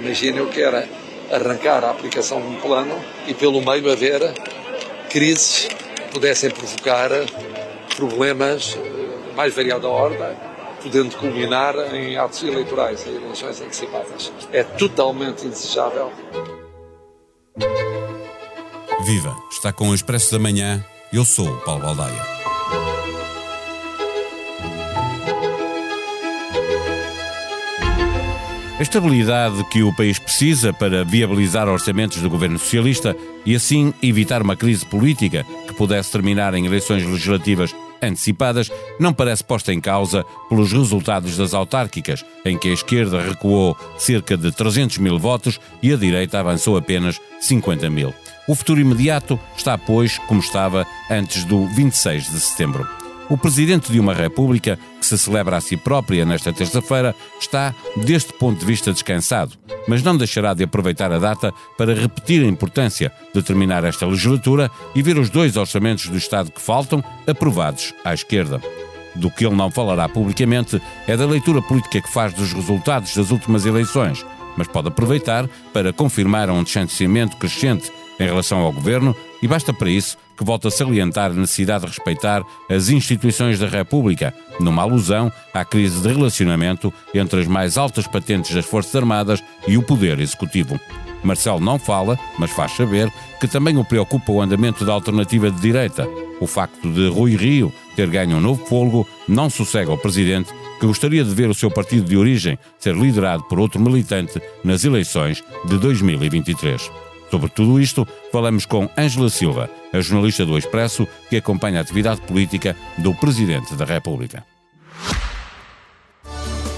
Imagine o que era arrancar a aplicação de um plano e pelo meio haver crises que pudessem provocar problemas eh, mais variada ordem, podendo culminar em atos eleitorais, em eleições antecipadas. É totalmente indesejável. Viva! Está com o Expresso da Manhã. Eu sou o Paulo Baldaia. A estabilidade que o país precisa para viabilizar orçamentos do governo socialista e assim evitar uma crise política que pudesse terminar em eleições legislativas antecipadas não parece posta em causa pelos resultados das autárquicas, em que a esquerda recuou cerca de 300 mil votos e a direita avançou apenas 50 mil. O futuro imediato está, pois, como estava antes do 26 de setembro. O presidente de uma república, que se celebra a si própria nesta terça-feira, está, deste ponto de vista, descansado, mas não deixará de aproveitar a data para repetir a importância de terminar esta legislatura e ver os dois orçamentos do Estado que faltam aprovados à esquerda. Do que ele não falará publicamente é da leitura política que faz dos resultados das últimas eleições, mas pode aproveitar para confirmar um distanciamento crescente em relação ao governo e basta para isso que volta a salientar a necessidade de respeitar as instituições da República, numa alusão à crise de relacionamento entre as mais altas patentes das Forças Armadas e o Poder Executivo. Marcelo não fala, mas faz saber que também o preocupa o andamento da alternativa de direita. O facto de Rui Rio ter ganho um novo fôlego não sossega ao presidente, que gostaria de ver o seu partido de origem ser liderado por outro militante nas eleições de 2023. Sobre tudo isto, falamos com Ângela Silva, a jornalista do Expresso que acompanha a atividade política do Presidente da República.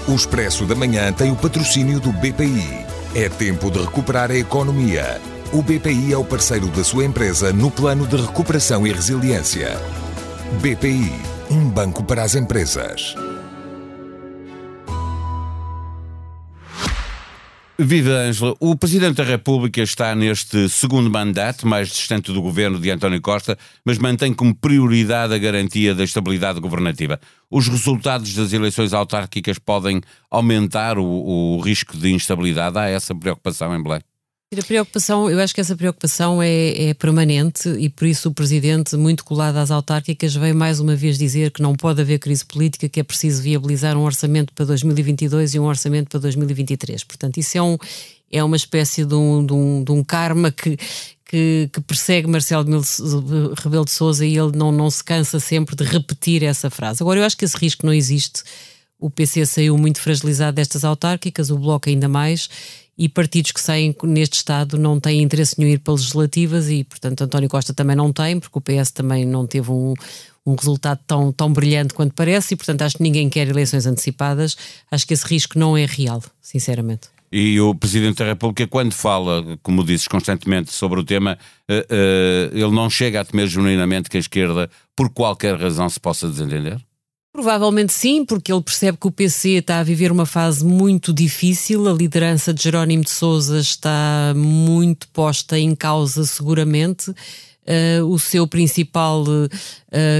O Expresso da Manhã tem o patrocínio do BPI. É tempo de recuperar a economia. O BPI é o parceiro da sua empresa no plano de recuperação e resiliência. BPI, um banco para as empresas. Viva Ângela, o Presidente da República está neste segundo mandato, mais distante do governo de António Costa, mas mantém como prioridade a garantia da estabilidade governativa. Os resultados das eleições autárquicas podem aumentar o, o risco de instabilidade? Há essa preocupação em Belém? A preocupação, eu acho que essa preocupação é, é, permanente e por isso o Presidente, muito colado às autárquicas, veio mais uma vez dizer que não pode haver crise política, que é preciso viabilizar um orçamento para 2022 e um orçamento para 2023. Portanto, isso é, um, é uma espécie de um, de um, de um karma que, que, que, persegue Marcelo Rebelo de Sousa e ele não, não se cansa sempre de repetir essa frase. Agora, eu acho que esse risco não existe. O PC saiu muito fragilizado destas autárquicas, o Bloco ainda mais e partidos que saem neste Estado não têm interesse em ir para legislativas e, portanto, António Costa também não tem, porque o PS também não teve um, um resultado tão, tão brilhante quanto parece e, portanto, acho que ninguém quer eleições antecipadas. Acho que esse risco não é real, sinceramente. E o Presidente da República, quando fala, como dizes constantemente, sobre o tema, uh, uh, ele não chega a temer genuinamente que a esquerda, por qualquer razão, se possa desentender? Provavelmente sim, porque ele percebe que o PC está a viver uma fase muito difícil, a liderança de Jerónimo de Sousa está muito posta em causa, seguramente. Uh, o seu principal uh,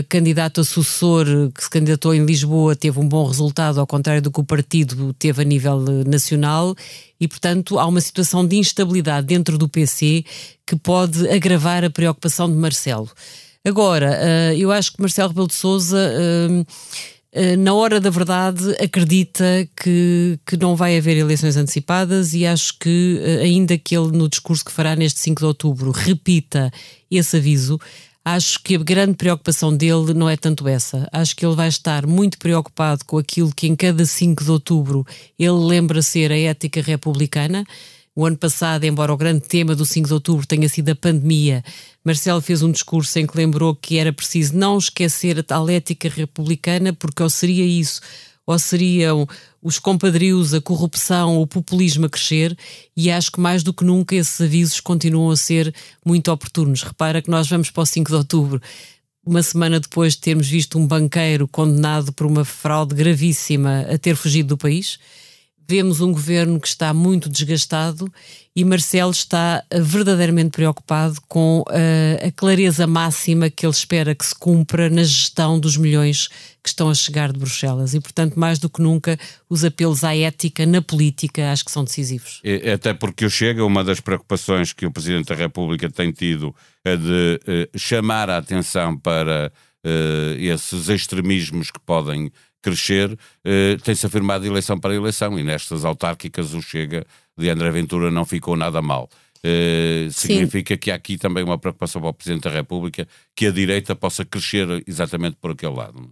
candidato a sucessor, que se candidatou em Lisboa, teve um bom resultado, ao contrário do que o partido teve a nível nacional, e, portanto, há uma situação de instabilidade dentro do PC que pode agravar a preocupação de Marcelo. Agora, uh, eu acho que Marcelo Rebelo de Souza, uh, uh, na hora da verdade, acredita que, que não vai haver eleições antecipadas e acho que, ainda que ele, no discurso que fará neste 5 de outubro, repita esse aviso, acho que a grande preocupação dele não é tanto essa. Acho que ele vai estar muito preocupado com aquilo que em cada 5 de outubro ele lembra ser a ética republicana. O ano passado, embora o grande tema do 5 de outubro tenha sido a pandemia, Marcelo fez um discurso em que lembrou que era preciso não esquecer a tal ética republicana, porque ou seria isso, ou seriam os compadrios, a corrupção, o populismo a crescer, e acho que mais do que nunca esses avisos continuam a ser muito oportunos. Repara que nós vamos para o 5 de outubro, uma semana depois de termos visto um banqueiro condenado por uma fraude gravíssima a ter fugido do país vemos um governo que está muito desgastado e Marcelo está eh, verdadeiramente preocupado com uh, a clareza máxima que ele espera que se cumpra na gestão dos milhões que estão a chegar de Bruxelas. E, portanto, mais do que nunca, os apelos à ética na política acho que são decisivos. Até porque o Chega, uma das preocupações que o Presidente da República tem tido é de uh, chamar a atenção para esses extremismos que podem crescer, eh, tem-se afirmado eleição para eleição e nestas autárquicas o Chega de André Ventura não ficou nada mal. Uh, significa que há aqui também uma preocupação para o Presidente da República que a direita possa crescer exatamente por aquele lado.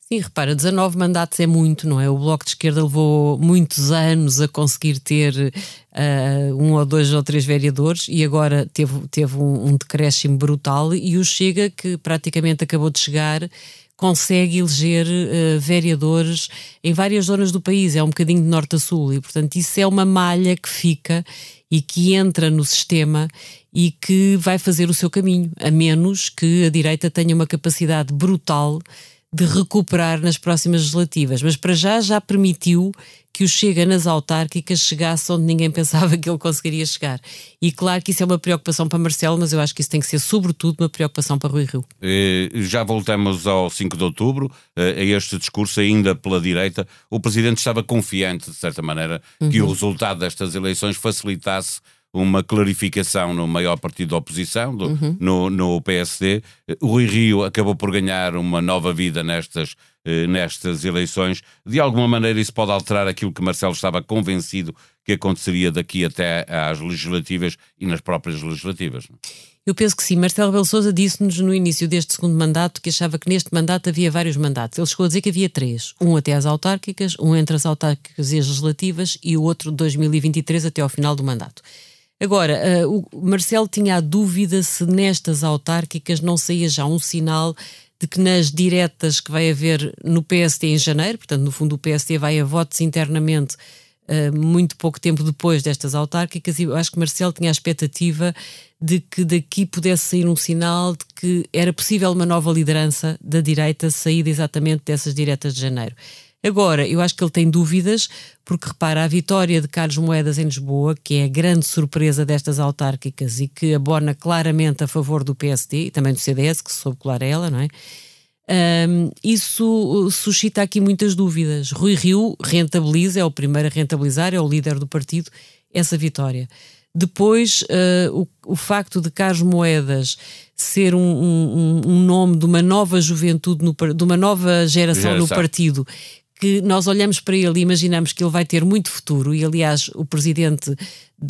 Sim, repara, 19 mandatos é muito, não é? O Bloco de Esquerda levou muitos anos a conseguir ter uh, um ou dois ou três vereadores e agora teve, teve um, um decréscimo brutal e o Chega, que praticamente acabou de chegar, consegue eleger uh, vereadores em várias zonas do país, é um bocadinho de norte a sul, e portanto isso é uma malha que fica e que entra no sistema e que vai fazer o seu caminho, a menos que a direita tenha uma capacidade brutal de recuperar nas próximas legislativas. Mas para já já permitiu que o Chega nas autárquicas chegasse onde ninguém pensava que ele conseguiria chegar. E claro que isso é uma preocupação para Marcelo, mas eu acho que isso tem que ser sobretudo uma preocupação para Rui Rio. Eh, já voltamos ao 5 de outubro, eh, a este discurso ainda pela direita. O Presidente estava confiante, de certa maneira, uhum. que o resultado destas eleições facilitasse uma clarificação no maior partido da oposição, do, uhum. no, no PSD. O Rui Rio acabou por ganhar uma nova vida nestas, eh, nestas eleições. De alguma maneira, isso pode alterar aquilo que Marcelo estava convencido que aconteceria daqui até às legislativas e nas próprias legislativas. Eu penso que sim. Marcelo Rebelo Sousa disse-nos no início deste segundo mandato que achava que neste mandato havia vários mandatos. Ele chegou a dizer que havia três. Um até às autárquicas, um entre as autárquicas e as legislativas e o outro de 2023 até ao final do mandato. Agora, uh, o Marcelo tinha a dúvida se nestas autárquicas não saía já um sinal de que nas diretas que vai haver no PST em janeiro, portanto, no fundo, o PST vai a votos internamente uh, muito pouco tempo depois destas autárquicas, e eu acho que Marcelo tinha a expectativa de que daqui pudesse sair um sinal de que era possível uma nova liderança da direita saída exatamente dessas diretas de janeiro. Agora, eu acho que ele tem dúvidas, porque repara, a vitória de Carlos Moedas em Lisboa, que é a grande surpresa destas autárquicas e que abona claramente a favor do PSD e também do CDS, que se soube colar a ela, não é? Um, isso suscita aqui muitas dúvidas. Rui Rio rentabiliza, é o primeiro a rentabilizar, é o líder do partido, essa vitória. Depois, uh, o, o, facto de Carlos Moedas ser um, um, um, nome de uma nova juventude, no, de uma nova geração no partido, que nós olhamos para ele e imaginamos que ele vai ter muito futuro, e aliás, o presidente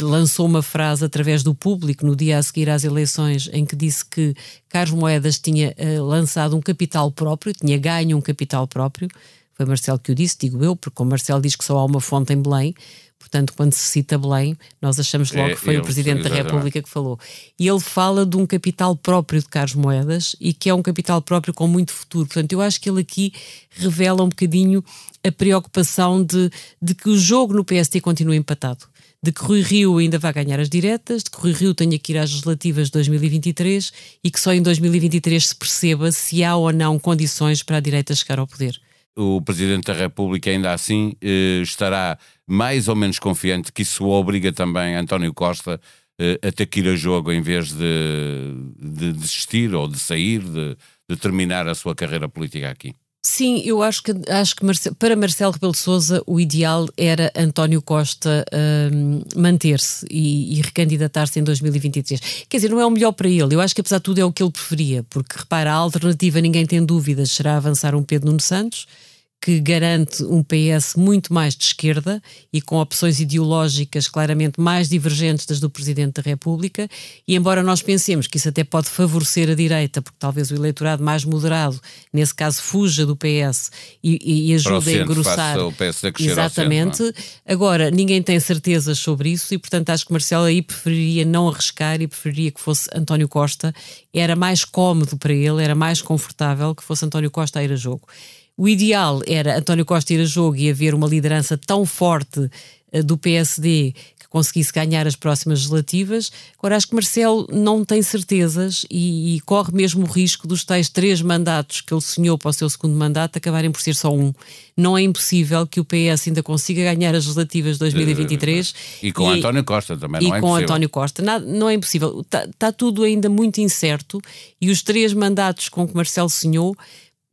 lançou uma frase através do público no dia a seguir às eleições, em que disse que Carlos Moedas tinha uh, lançado um capital próprio, tinha ganho um capital próprio. Foi Marcelo que o disse, digo eu, porque o Marcelo diz que só há uma fonte em Belém. Portanto, quando se cita Belém, nós achamos logo é, que foi ele, o Presidente da República que falou. E ele fala de um capital próprio de Carlos Moedas e que é um capital próprio com muito futuro. Portanto, eu acho que ele aqui revela um bocadinho a preocupação de, de que o jogo no PST continue empatado de que Rui Rio ainda vai ganhar as diretas, de que Rui Rio tenha que ir às legislativas de 2023 e que só em 2023 se perceba se há ou não condições para a direita chegar ao poder o Presidente da República ainda assim eh, estará mais ou menos confiante que isso obriga também António Costa eh, a ter que ir a jogo em vez de, de desistir ou de sair, de, de, terminar a sua carreira política aqui. Sim, eu acho que, acho que Marce, para Marcelo Rebelo de Sousa o ideal era António Costa um, manter-se e, e recandidatar-se em 2023. Quer dizer, não é o melhor para ele. Eu acho que apesar de tudo é o que ele preferia, porque repara, a alternativa, ninguém tem dúvidas, será avançar um Pedro Nuno Santos que garante um PS muito mais de esquerda e com opções ideológicas claramente mais divergentes das do Presidente da República. E embora nós pensemos que isso até pode favorecer a direita, porque talvez o eleitorado mais moderado, nesse caso, fuja do PS e, e ajude a engrossar. O PS a Exatamente. Centro, Agora, ninguém tem certezas sobre isso e, portanto, acho que Marcelo aí preferiria não arriscar e preferiria que fosse António Costa. Era mais cómodo para ele, era mais confortável que fosse António Costa a ir a jogo. O ideal era António Costa ir a jogo e haver uma liderança tão forte uh, do PSD que conseguisse ganhar as próximas legislativas. Agora, acho que Marcelo não tem certezas e, e, corre mesmo o risco dos tais três mandatos que ele sonhou para o seu segundo mandato acabarem por ser só um. Não é impossível que o PS ainda consiga ganhar as legislativas de 2023. E com e, António Costa também, não é impossível. E com António Costa. Nada, não é impossível. Está, está tudo ainda muito incerto e os três mandatos com que Marcelo sonhou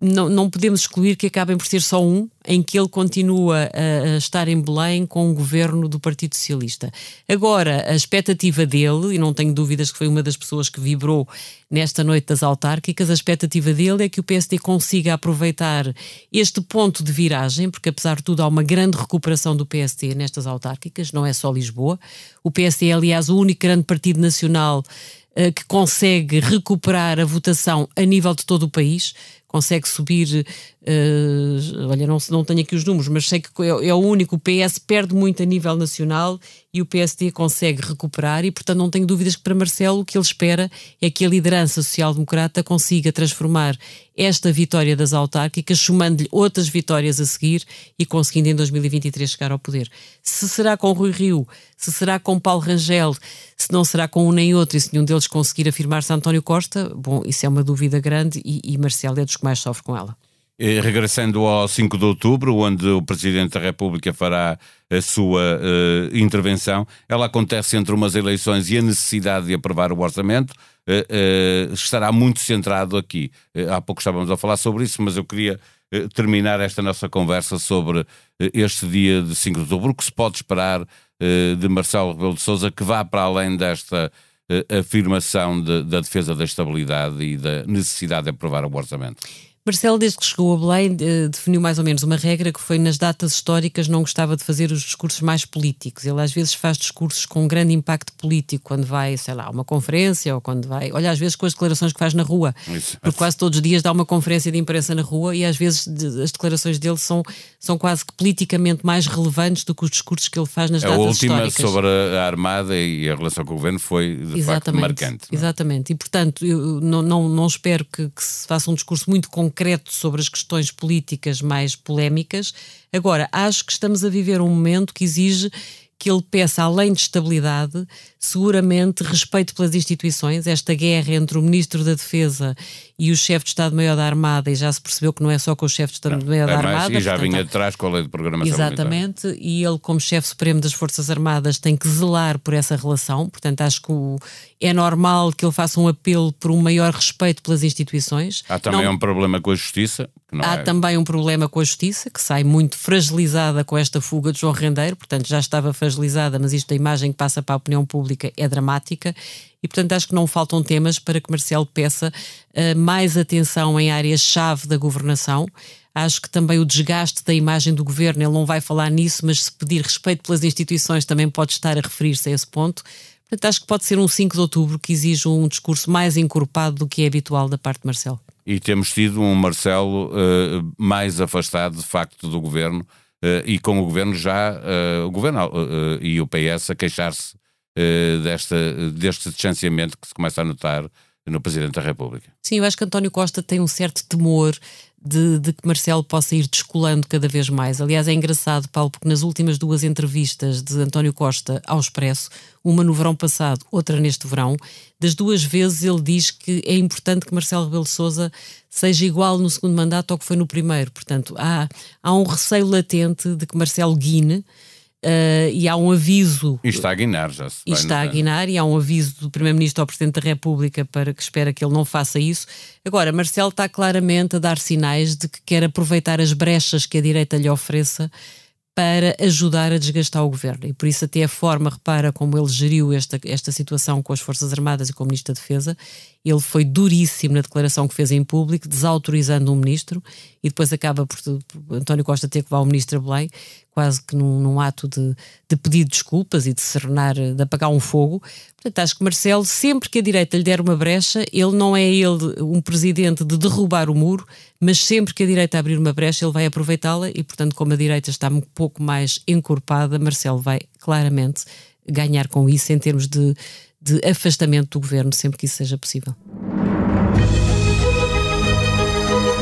não, não podemos excluir que acabem por ser só um, em que ele continua a, a, estar em Belém com o governo do Partido Socialista. Agora, a expectativa dele, e não tenho dúvidas que foi uma das pessoas que vibrou nesta noite das autárquicas, a expectativa dele é que o PSD consiga aproveitar este ponto de viragem, porque apesar de tudo há uma grande recuperação do PSD nestas autárquicas, não é só Lisboa. O PSD é, aliás, o único grande partido nacional uh, que consegue recuperar a votação a nível de todo o país consegue subir. Uh, olha, não, não tenho aqui os números, mas sei que é, é, o único. O PS perde muito a nível nacional e o PSD consegue recuperar, e portanto não tenho dúvidas que para Marcelo o que ele espera é que a liderança social-democrata consiga transformar esta vitória das autárquicas, somando-lhe outras vitórias a seguir e conseguindo em 2023 chegar ao poder. Se será com Rui Rio, se será com Paulo Rangel, se não será com um nem outro, e se nenhum deles conseguir afirmar-se António Costa, bom, isso é uma dúvida grande e, e Marcelo é dos que mais sofre com ela. E, regressando ao 5 de outubro, onde o Presidente da República fará a sua uh, intervenção, ela acontece entre umas eleições e a necessidade de aprovar o orçamento. Uh, uh, estará muito centrado aqui. há pouco estávamos a falar sobre isso, mas eu queria terminar esta nossa conversa sobre este dia de 5 de outubro. O que se pode esperar de Marcelo Rebelo de Sousa que vá para além desta afirmação de, da defesa da estabilidade e da necessidade de aprovar o orçamento? Marcelo, desde que chegou a Belém, definiu mais ou menos uma regra que foi nas datas históricas não gostava de fazer os discursos mais políticos. Ele às vezes faz discursos com um grande impacto político quando vai, sei lá, a uma conferência ou quando vai. Olha, às vezes com as declarações que faz na rua. Isso. Porque quase todos os dias dá uma conferência de imprensa na rua e às vezes as declarações dele são, são quase que politicamente mais relevantes do que os discursos que ele faz nas a datas históricas. A última sobre a Armada e a relação com o governo foi de exatamente, facto marcante. É? Exatamente. E portanto, eu não, não, não espero que, que se faça um discurso muito concreto concreto sobre as questões políticas mais polémicas. Agora, acho que estamos a viver um momento que exige que ele peça, além de estabilidade, seguramente respeito pelas instituições. Esta guerra entre o Ministro da Defesa e o chefe de Estado-Maior da Armada, e já se percebeu que não é só com o chefe de Estado-Maior da é Armada. E já portanto, vinha atrás com a lei de programação Exatamente, militar. e ele, como chefe supremo das Forças Armadas, tem que zelar por essa relação. Portanto, acho que o, é normal que ele faça um apelo por um maior respeito pelas instituições. Há também não, um problema com a Justiça. há é... também um problema com a Justiça, que sai muito fragilizada com esta fuga de João Rendeiro, portanto já estava fragilizada, mas isto a imagem que passa para a opinião pública é dramática e, portanto, acho que não faltam temas para que Marcelo peça uh, mais atenção em áreas-chave da governação. Acho que também o desgaste da imagem do governo, ele não vai falar nisso, mas se pedir respeito pelas instituições também pode estar a referir-se a esse ponto. Portanto, acho que pode ser um 5 de outubro que exige um discurso mais encorpado do que é habitual da parte de Marcelo. E temos tido um Marcelo uh, mais afastado, de facto, do governo e com o governo já, uh, o governo e o PS a queixar-se eh, desta, deste distanciamento que se começa a notar no Presidente da República. Sim, eu acho que António Costa tem um certo temor de, de, que Marcelo possa ir descolando cada vez mais. Aliás, é engraçado, Paulo, porque nas últimas duas entrevistas de António Costa ao Expresso, uma no verão passado, outra neste verão, das duas vezes ele diz que é importante que Marcelo Rebelo Sousa seja igual no segundo mandato ao que foi no primeiro. Portanto, há, há um receio latente de que Marcelo guine Uh, e há um aviso. E está a guinar, já se E está a guinar, e há um aviso do Primeiro-Ministro ao Presidente da República para que espera que ele não faça isso. Agora, Marcelo está claramente a dar sinais de que quer aproveitar as brechas que a direita lhe ofereça para ajudar a desgastar o governo. E por isso, até a forma, repara como ele geriu esta, esta situação com as Forças Armadas e com o Ministro da Defesa. Ele foi duríssimo na declaração que fez em público, desautorizando um ministro, e depois acaba por, por António Costa ter que levar o ministro a Belém quase que num, num ato de, de pedir desculpas e de serenar, de apagar um fogo. Portanto, acho que Marcelo, sempre que a direita lhe der uma brecha, ele não é ele um presidente de derrubar o muro, mas sempre que a direita abrir uma brecha, ele vai aproveitá-la e, portanto, como a direita está um pouco mais encorpada, Marcelo vai claramente ganhar com isso em termos de, de afastamento do governo, sempre que isso seja possível.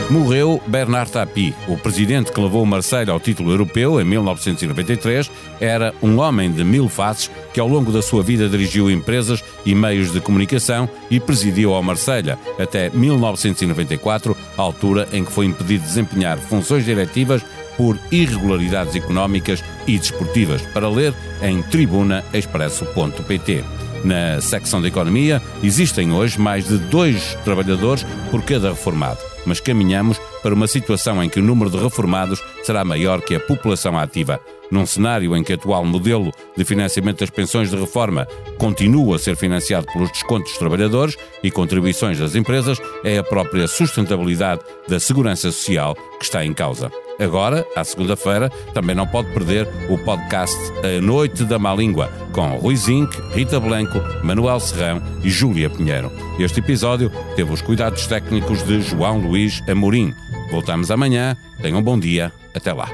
Morreu Bernard Tapie, o presidente que levou Marseille ao título europeu em 1993. Era um homem de mil faces que, ao longo da sua vida, dirigiu empresas e meios de comunicação e presidiu ao Marselha até 1994, altura em que foi impedido de desempenhar funções diretivas por irregularidades económicas e desportivas. Para ler em tribunaexpresso.pt. Na secção de economia, existem hoje mais de dois trabalhadores por cada reformado mas caminhamos para uma situação em que o número de reformados será maior que a população ativa. Num cenário em que o atual modelo de financiamento das pensões de reforma continua a ser financiado pelos descontos dos trabalhadores e contribuições das empresas, é a própria sustentabilidade da segurança social que está em causa. Agora, à segunda-feira, também não pode perder o podcast A Noite da Má Língua, com Rui Zinc, Rita Blanco, Manuel Serrão e Júlia Pinheiro. Este episódio teve os cuidados técnicos de João Luís Amorim. Voltamos amanhã. Tenham um bom dia. Até lá.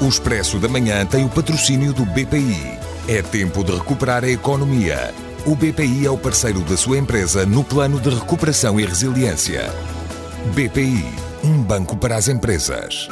O Expresso da Manhã tem o patrocínio do BPI. É tempo de recuperar a economia. O BPI é o parceiro da sua empresa no plano de recuperação e resiliência. BPI, um banco para as empresas.